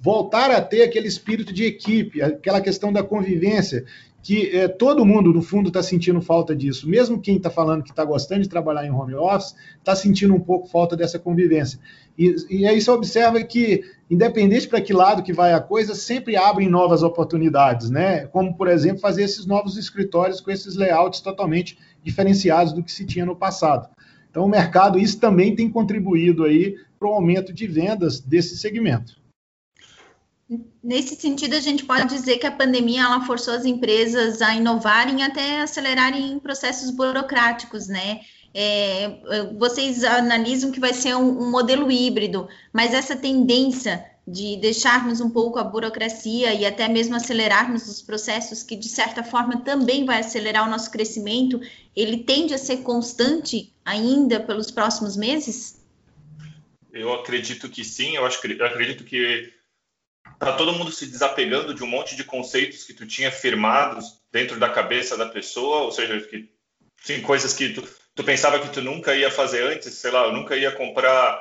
voltar a ter aquele espírito de equipe, aquela questão da convivência, que é, todo mundo, no fundo, está sentindo falta disso. Mesmo quem está falando que está gostando de trabalhar em home office, está sentindo um pouco falta dessa convivência. E, e aí você observa que, independente para que lado que vai a coisa, sempre abrem novas oportunidades, né? Como, por exemplo, fazer esses novos escritórios com esses layouts totalmente diferenciados do que se tinha no passado. Então, o mercado, isso também tem contribuído aí para o aumento de vendas desse segmento. Nesse sentido, a gente pode dizer que a pandemia ela forçou as empresas a inovarem até acelerarem processos burocráticos, né? É, vocês analisam que vai ser um, um, modelo híbrido, mas essa tendência de deixarmos um pouco a burocracia e até mesmo acelerarmos os processos, que de certa forma também vai acelerar o nosso crescimento, ele tende a ser constante ainda pelos próximos meses? Eu acredito que sim, eu, acho, eu acredito que tá todo mundo se desapegando de um monte de conceitos que tu tinha firmados dentro da cabeça da pessoa, ou seja, que sim, coisas que tu, tu pensava que tu nunca ia fazer antes, sei lá, eu nunca ia comprar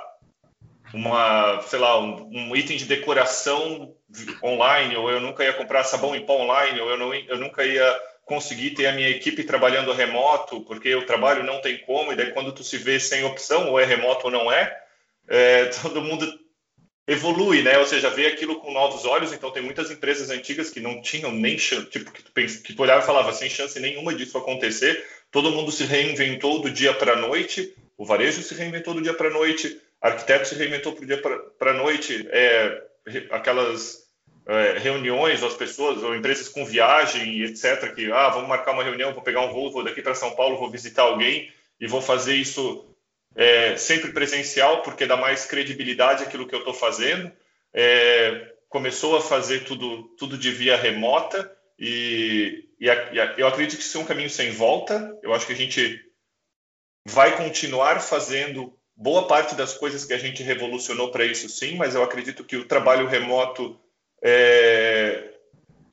uma, sei lá, um, um, item de decoração online, ou eu nunca ia comprar sabão em pó online, ou eu, não, eu nunca ia conseguir ter a minha equipe trabalhando remoto, porque o trabalho não tem como, e daí quando tu se vê sem opção, ou é remoto ou não é, é todo mundo evolui, né? Ou seja, vê aquilo com novos olhos. Então, tem muitas empresas antigas que não tinham nem chance, tipo, que tu, que tu olhava e falava, sem chance nenhuma disso acontecer. Todo mundo se reinventou do dia para a noite. O varejo se reinventou do dia para a noite. Arquiteto se reinventou do dia para a noite. É, aquelas é, reuniões, as pessoas, ou empresas com viagem, etc., que, ah, vamos marcar uma reunião, vou pegar um voo, vou daqui para São Paulo, vou visitar alguém e vou fazer isso é, sempre presencial, porque dá mais credibilidade àquilo que eu estou fazendo. É, começou a fazer tudo, tudo de via remota e, e, a, eu acredito que isso é um caminho sem volta. Eu acho que a gente vai continuar fazendo boa parte das coisas que a gente revolucionou para isso, sim, mas eu acredito que o trabalho remoto é,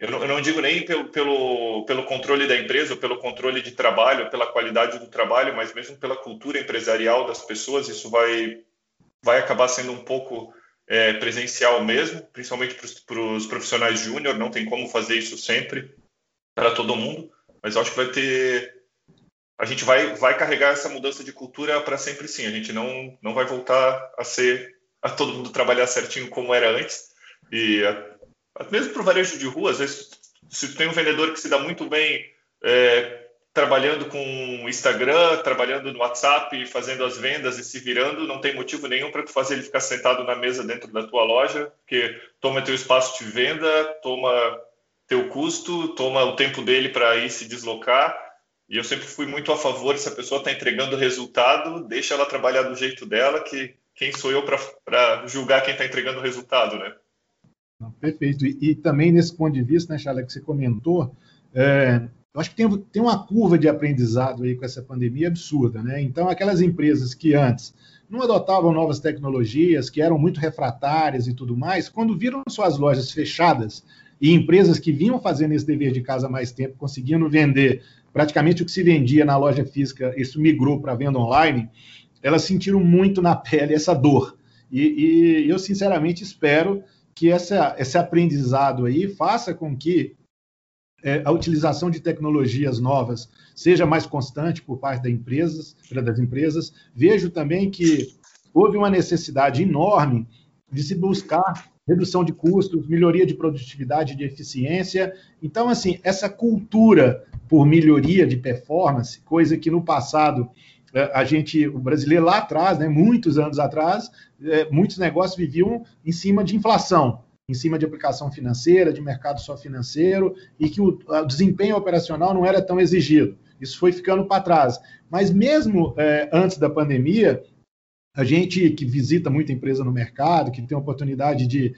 eu não, eu não, digo nem pelo, pelo, pelo controle da empresa, pelo controle de trabalho, pela qualidade do trabalho, mas mesmo pela cultura empresarial das pessoas, isso vai, vai acabar sendo um pouco é, presencial mesmo, principalmente para os profissionais júnior, não tem como fazer isso sempre para todo mundo, mas eu acho que vai ter. A gente vai, vai carregar essa mudança de cultura para sempre sim, a gente não, não vai voltar a ser, a todo mundo trabalhar certinho como era antes, e mesmo para o varejo de rua, às vezes, se tem um vendedor que se dá muito bem é, trabalhando com Instagram, trabalhando no WhatsApp, fazendo as vendas e se virando, não tem motivo nenhum para tu fazer ele ficar sentado na mesa dentro da tua loja, porque toma teu espaço de venda, toma teu custo, toma o tempo dele para ir se deslocar. E eu sempre fui muito a favor, se a pessoa está entregando resultado, deixa ela trabalhar do jeito dela, que quem sou eu para julgar quem está entregando o resultado, né? Perfeito. E, e, também nesse ponto de vista, né, Charla, que você comentou, é, eu acho que tem, tem uma curva de aprendizado aí com essa pandemia absurda, né? Então, aquelas empresas que antes não adotavam novas tecnologias, que eram muito refratárias e tudo mais, quando viram suas lojas fechadas e empresas que vinham fazendo esse dever de casa há mais tempo, conseguindo vender praticamente o que se vendia na loja física, isso migrou para venda online, elas sentiram muito na pele essa dor. E, e eu, sinceramente, espero que essa, esse aprendizado aí faça com que é, a utilização de tecnologias novas seja mais constante por parte das empresas, das empresas. Vejo também que houve uma necessidade enorme de se buscar redução de custos, melhoria de produtividade, de eficiência. Então, assim, essa cultura por melhoria de performance, coisa que no passado a gente, o brasileiro lá atrás, né, muitos anos atrás, é, muitos negócios viviam em cima de inflação, em cima de aplicação financeira, de mercado só financeiro, e que o, desempenho operacional não era tão exigido. Isso foi ficando para trás. Mas mesmo é, antes da pandemia, A gente que visita muita empresa no mercado, que tem oportunidade de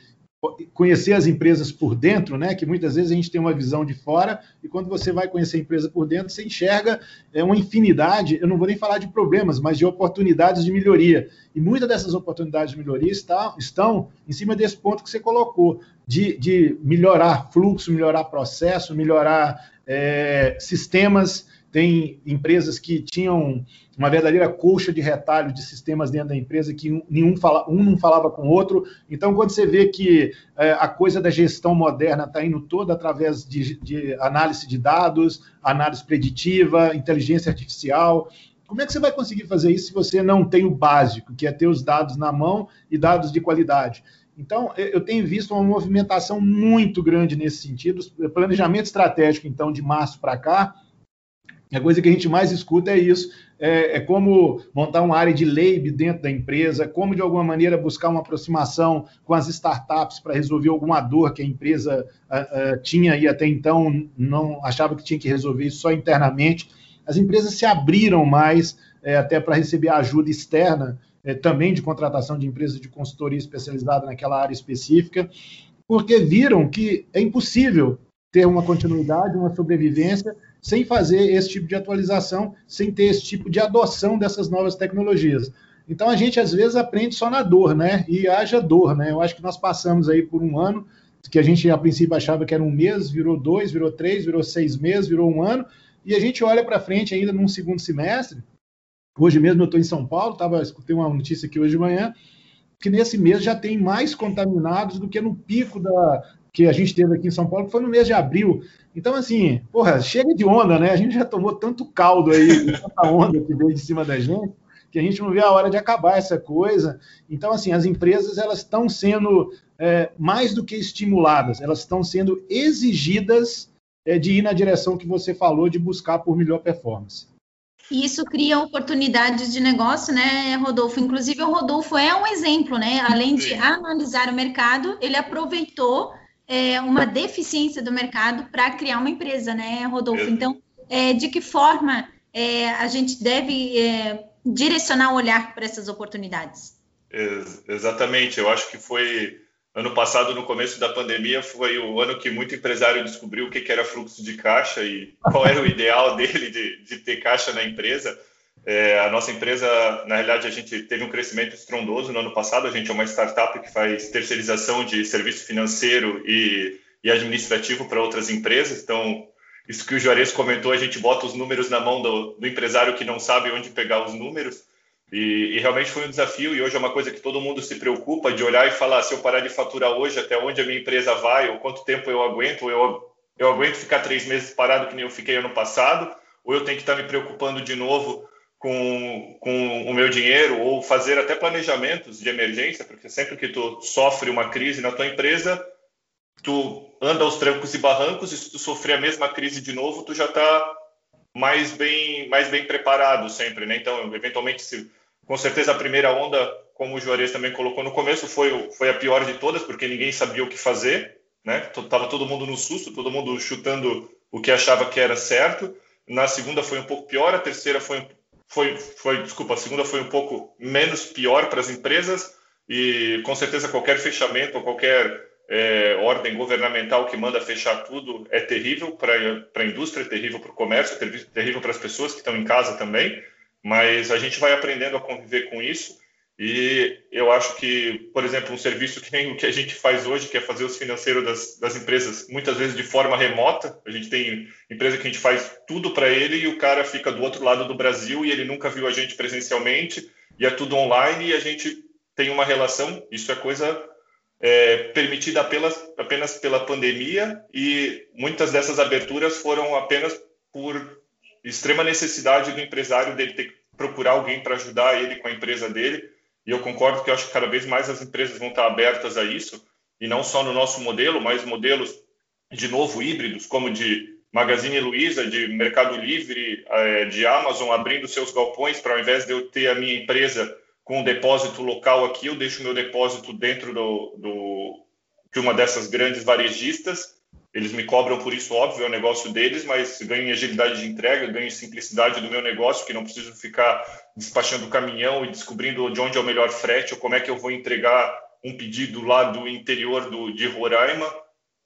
conhecer as empresas por dentro, né? Que muitas vezes a gente tem uma visão de fora e quando você vai conhecer a empresa por dentro, você enxerga é, uma infinidade. Eu não vou nem falar de problemas, mas de oportunidades de melhoria. E muitas dessas oportunidades de melhoria está, estão em cima desse ponto que você colocou, de, de melhorar fluxo, melhorar processo, melhorar é, sistemas. Tem empresas que tinham uma verdadeira colcha de retalho de sistemas dentro da empresa que nenhum fala, um não falava com o outro. Então, quando você vê que é, a coisa da gestão moderna está indo toda através de, de análise de dados, análise preditiva, inteligência artificial, como é que você vai conseguir fazer isso se você não tem o básico, que é ter os dados na mão e dados de qualidade? Então, eu tenho visto uma movimentação muito grande nesse sentido. Planejamento estratégico, então, de março para cá, a coisa que a gente mais escuta é isso é, é, como montar uma área de lab dentro da empresa, como de alguma maneira buscar uma aproximação com as startups para resolver alguma dor que a empresa uh, uh, tinha e até então não achava que tinha que resolver isso só internamente. As empresas se abriram mais é, até para receber ajuda externa, é, também de contratação de empresas de consultoria especializada naquela área específica, porque viram que é impossível ter uma continuidade, uma sobrevivência sem fazer esse tipo de atualização, sem ter esse tipo de adoção dessas novas tecnologias. Então a gente às vezes aprende só na dor, né? E haja dor, né? Eu acho que nós passamos aí por um ano que a gente a princípio achava que era um mês, virou dois, virou três, virou seis meses, virou um ano, e a gente olha para frente ainda num segundo semestre. Hoje mesmo eu estou em São Paulo, tava, escutei uma notícia aqui hoje de manhã, que nesse mês já tem mais contaminados do que no pico da, que a gente teve aqui em São Paulo, que foi no mês de abril. Então, assim, porra, chega de onda, né? A gente já tomou tanto caldo aí, tanta onda que veio de cima da gente, que a gente não vê a hora de acabar essa coisa. Então, assim, as empresas elas estão sendo é, mais do que estimuladas, elas estão sendo exigidas é, de ir na direção que você falou, de buscar por melhor performance. E isso cria oportunidades de negócio, né, Rodolfo? Inclusive, o Rodolfo é um exemplo, né? Além de analisar o mercado, ele aproveitou é, uma deficiência do mercado para criar uma empresa, né, Rodolfo? Então, é, de que forma é, a gente deve é, direcionar o olhar para essas oportunidades? Ex exatamente, eu acho que foi ano passado, no começo da pandemia, foi o ano que muito empresário descobriu o que era fluxo de caixa e qual era o ideal dele de, de ter caixa na empresa. É, a nossa empresa, na realidade, a gente teve um crescimento estrondoso no ano passado. A gente é uma startup que faz terceirização de serviço financeiro e, e administrativo para outras empresas. Então, isso que o Juarez comentou, a gente bota os números na mão do, do empresário que não sabe onde pegar os números. E, e, realmente foi um desafio. E hoje é uma coisa que todo mundo se preocupa de olhar e falar: se eu parar de faturar hoje, até onde a minha empresa vai, ou quanto tempo eu aguento, ou eu, eu aguento ficar três meses parado, que nem eu fiquei ano passado, ou eu tenho que estar me preocupando de novo com, com o meu dinheiro ou fazer até planejamentos de emergência, porque sempre que tu sofre uma crise na tua empresa, tu anda aos trancos e barrancos e se tu sofrer a mesma crise de novo, tu já está mais bem mais bem preparado sempre, né? Então, eventualmente, se, com certeza a primeira onda, como o Juarez também colocou no começo, foi foi a pior de todas, porque ninguém sabia o que fazer, né? Tava todo mundo no susto, todo mundo chutando o que achava que era certo. Na segunda foi um pouco pior, a terceira foi foi, foi, desculpa, a segunda foi um pouo menos pior para as empresas e com certeza qualquer fechamento qualquer é, ordem governamental que manda fechar tudo é terrível para a indústria, é terrível para o comércio, é terrível para as pessoas que estão em casa também, mas a gente vai aprendendo a conviver com isso e eu acho que, por exemplo, um serviço que o que a gente faz hoje, que é fazer os financeiros das, das empresas, muitas vezes de forma remota. A gente tem empresa que a gente faz tudo para ele e o cara fica do outro lado do Brasil e ele nunca viu a gente presencialmente e é tudo online e a gente tem uma relação. Isso é coisa é, permitida apenas, apenas pela pandemia e muitas dessas aberturas foram apenas por extrema necessidade do empresário dele ter que procurar alguém para ajudar ele com a empresa dele e eu concordo que eu acho que cada vez mais as empresas vão estar abertas a isso, e não só no nosso modelo, mas modelos de novo híbridos, como de Magazine Luiza, de Mercado Livre, eh, de Amazon, abrindo seus galpões para ao invés de eu ter a minha empresa com um depósito local aqui, eu deixo meu depósito dentro do, do, de uma dessas grandes varejistas eles me cobram por isso, óbvio, é o negócio deles, mas ganho em agilidade de entrega, ganho em simplicidade do meu negócio, que não preciso ficar despachando o caminhão e descobrindo de onde é o melhor frete ou como é que eu vou entregar um pedido lá do interior do, de Roraima.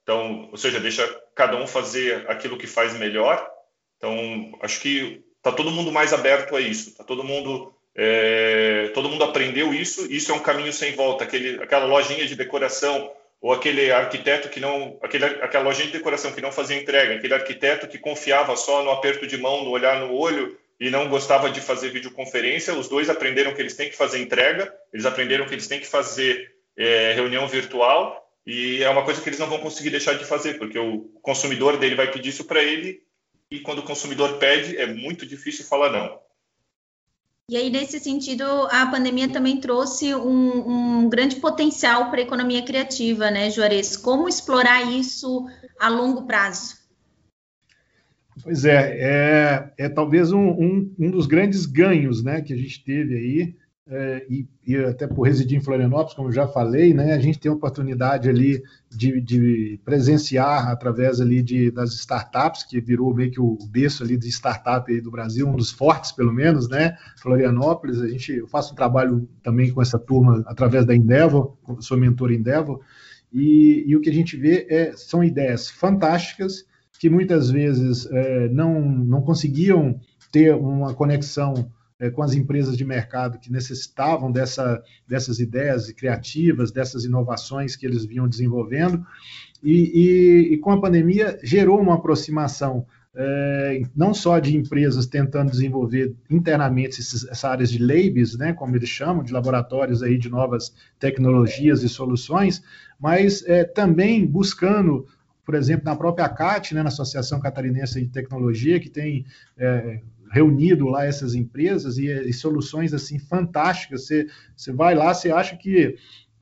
Então, ou seja, deixa cada um fazer aquilo que faz melhor. Então, acho que está todo mundo mais aberto a isso. Tá todo mundo, é, todo mundo aprendeu isso. Isso é um caminho sem volta. Aquele, aquela lojinha de decoração ou aquele arquiteto que não, aquele, aquela lojinha de decoração que não fazia entrega, aquele arquiteto que confiava só no aperto de mão, no olhar no olho e não gostava de fazer videoconferência, os dois aprenderam que eles têm que fazer entrega, eles aprenderam que eles têm que fazer é, reunião virtual e é uma coisa que eles não vão conseguir deixar de fazer, porque o consumidor dele vai pedir isso para ele e quando o consumidor pede é muito difícil falar não. E aí, nesse sentido, a pandemia também trouxe um, um grande potencial para a economia criativa, né, Juarez? Como explorar isso a longo prazo? Pois é, é, é talvez um, um, um, dos grandes ganhos né, que a gente teve aí é, e, e, até por residir em Florianópolis, como já falei, né, a gente tem a oportunidade ali de, de, presenciar através ali de, das startups, que virou meio que o berço ali de startup do Brasil, um dos fortes pelo menos, né, Florianópolis, a gente, eu faço um trabalho também com essa turma através da Endeavor, sou mentor Endeavor, e, e o que a gente vê é, são ideias fantásticas, que muitas vezes é, não, não conseguiam ter uma conexão é, com as empresas de mercado que necessitavam dessa, dessas ideias criativas, dessas inovações que eles vinham desenvolvendo, e, e, e com a pandemia gerou uma aproximação é, não só de empresas tentando desenvolver internamente esses, essas áreas de labs, né, como eles chamam, de laboratórios aí de novas tecnologias e soluções, mas é, também buscando, por exemplo, na própria CAT, né, na Associação Catarinense de Tecnologia, que tem é, reunido lá essas empresas e, e soluções assim fantásticas. Você, você vai lá, você acha que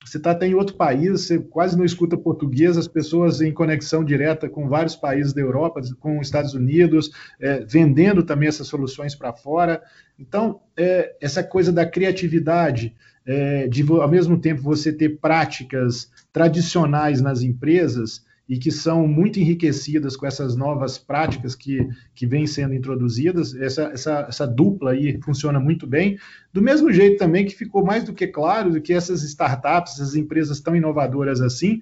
você está até em outro país, você quase não escuta português, as pessoas em conexão direta com vários países da Europa, com os Estados Unidos, é, vendendo também essas soluções para fora. Então, é, essa coisa da criatividade, é, de ao mesmo tempo você ter práticas tradicionais nas empresas, e que são muito enriquecidas com essas novas práticas que, que vêm sendo introduzidas. Essa, essa, essa dupla aí funciona muito bem. Do mesmo jeito também que ficou mais do que claro que essas startups, essas empresas tão inovadoras assim,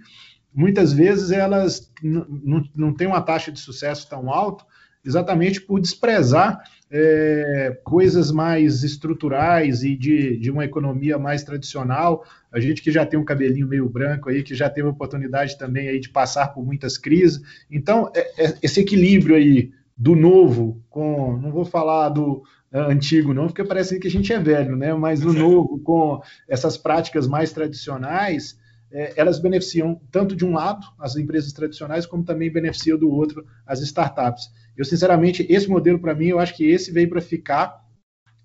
muitas vezes elas não têm uma taxa de sucesso tão alta, exatamente por desprezar é, coisas mais estruturais e de, de uma economia mais tradicional. A gente que já tem um cabelinho meio branco aí, que já teve oportunidade também aí de passar por muitas crises. Então, é, é, esse equilíbrio aí do novo com, não vou falar do é, antigo não, porque parece que a gente é velho, né? Mas do novo com essas práticas mais tradicionais, é, elas beneficiam tanto de um lado as empresas tradicionais, como também beneficiam do outro as startups. Eu, sinceramente, esse modelo, para mim, eu acho que esse veio para ficar.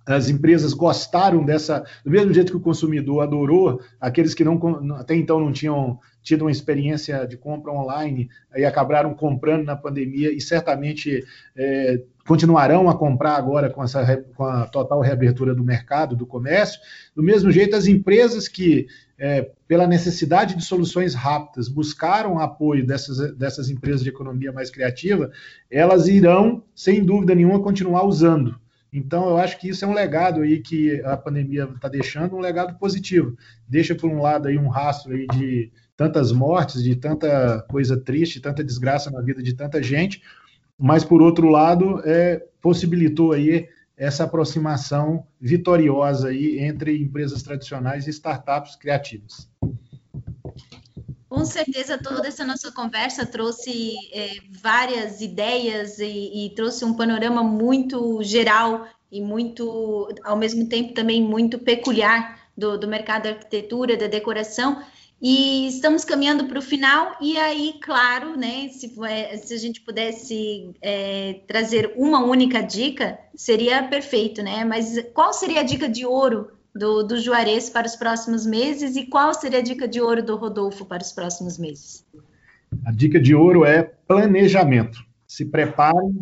As empresas gostaram dessa, do mesmo jeito que o consumidor adorou, aqueles que não até então não tinham tido uma experiência de compra online e acabaram comprando na pandemia e certamente é, continuarão a comprar agora com, essa, com a total reabertura do mercado, do comércio. Do mesmo jeito, as empresas que é, pela necessidade de soluções rápidas, buscaram apoio dessas, dessas empresas de economia mais criativa, elas irão, sem dúvida nenhuma, continuar usando. Então, eu acho que isso é um legado aí que a pandemia está deixando, um legado positivo. Deixa, por um lado, aí um rastro aí de tantas mortes, de tanta coisa triste, tanta desgraça na vida de tanta gente, mas, por outro lado, é, possibilitou aí essa aproximação vitoriosa aí entre empresas tradicionais e startups criativas. Com certeza, toda essa nossa conversa trouxe é, várias ideias e, e, trouxe um panorama muito geral e muito, ao mesmo tempo, também muito peculiar do, do mercado da arquitetura, da decoração. E estamos caminhando para o final, e aí, claro, né, se, se a gente pudesse é, trazer uma única dica, seria perfeito, né? Mas qual seria a dica de ouro do, do Juarez para os próximos meses e qual seria a dica de ouro do Rodolfo para os próximos meses? A dica de ouro é planejamento. Se preparem,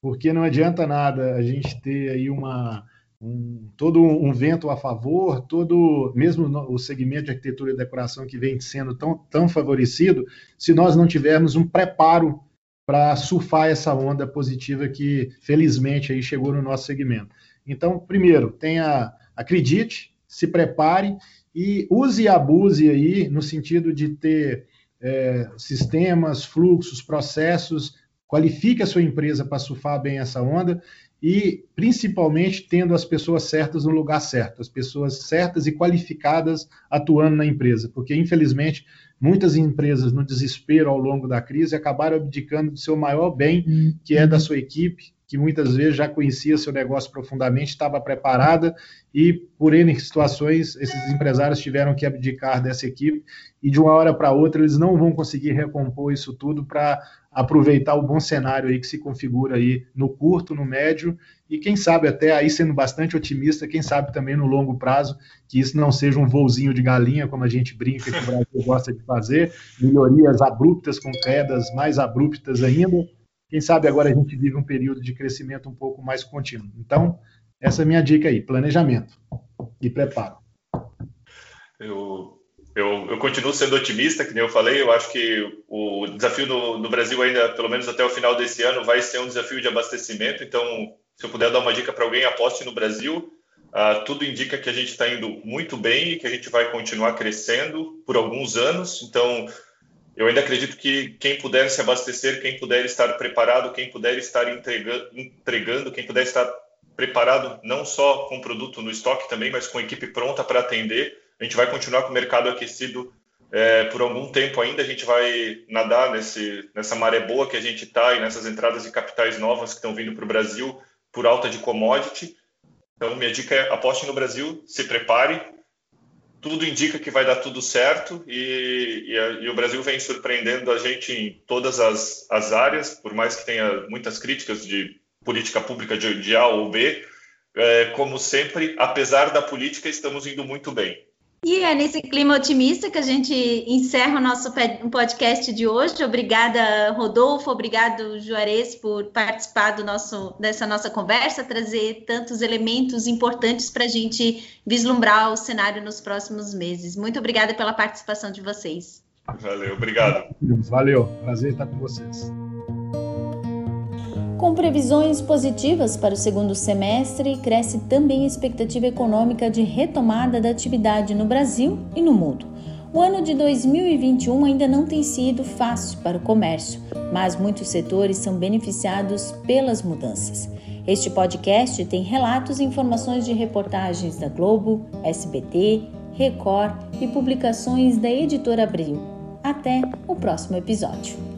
porque não adianta nada a gente ter aí uma um, todo um vento a favor, todo mesmo o segmento de arquitetura e decoração que vem sendo tão, tão favorecido, se nós não tivermos um preparo para surfar essa onda positiva que felizmente aí chegou no nosso segmento. Então, primeiro, tenha, acredite, se prepare e use e abuse aí no sentido de ter é, sistemas, fluxos, processos, qualifique a sua empresa para surfar bem essa onda e principalmente tendo as pessoas certas no lugar certo, as pessoas certas e qualificadas atuando na empresa, porque infelizmente muitas empresas no desespero ao longo da crise acabaram abdicando do seu maior bem, que é da sua equipe, que muitas vezes já conhecia seu negócio profundamente, estava preparada e por N situações esses empresários tiveram que abdicar dessa equipe e de uma hora para outra eles não vão conseguir recompor isso tudo para aproveitar o bom cenário aí que se configura aí no curto, no médio e quem sabe até aí sendo bastante otimista, quem sabe também no longo prazo que isso não seja um voozinho de galinha como a gente brinca que o Brasil gosta de fazer, melhorias abruptas com quedas mais abruptas ainda. Quem sabe agora a gente vive um período de crescimento um pouco mais contínuo. Então, essa é a minha dica aí, planejamento e preparo. Eu eu, eu, continuo sendo otimista, que nem eu falei. Eu acho que o desafio no, no, Brasil, ainda, pelo menos até o final desse ano, vai ser um desafio de abastecimento. Então, se eu puder dar uma dica para alguém, aposte no Brasil. Uh, tudo indica que a gente está indo muito bem e que a gente vai continuar crescendo por alguns anos. Então, eu ainda acredito que quem puder se abastecer, quem puder estar preparado, quem puder estar entregando, entregando quem puder estar preparado não só com produto no estoque também, mas com equipe pronta para atender a gente vai continuar com o mercado aquecido é, por algum tempo ainda. A gente vai nadar nesse, nessa maré boa que a gente está e nessas entradas de capitais novas que estão vindo para o Brasil por alta de commodity. Então, minha dica é aposte no Brasil, se prepare. Tudo indica que vai dar tudo certo e, e, a, e o Brasil vem surpreendendo a gente em todas as, as, áreas, por mais que tenha muitas críticas de política pública de, de A ou B. É, como sempre, apesar da política, estamos indo muito bem. E é nesse clima otimista que a gente encerra o nosso podcast de hoje. Obrigada, Rodolfo, obrigado, Juarez, por participar do nosso, dessa nossa conversa, trazer tantos elementos importantes para a gente vislumbrar o cenário nos próximos meses. Muito obrigada pela participação de vocês. Valeu, obrigado. Valeu, prazer estar com vocês. Com previsões positivas para o segundo semestre, cresce também a expectativa econômica de retomada da atividade no Brasil e no mundo. O ano de 2021 ainda não tem sido fácil para o comércio, mas muitos setores são beneficiados pelas mudanças. Este podcast tem relatos e informações de reportagens da Globo, SBT, Record e publicações da editora Abril. Até o próximo episódio.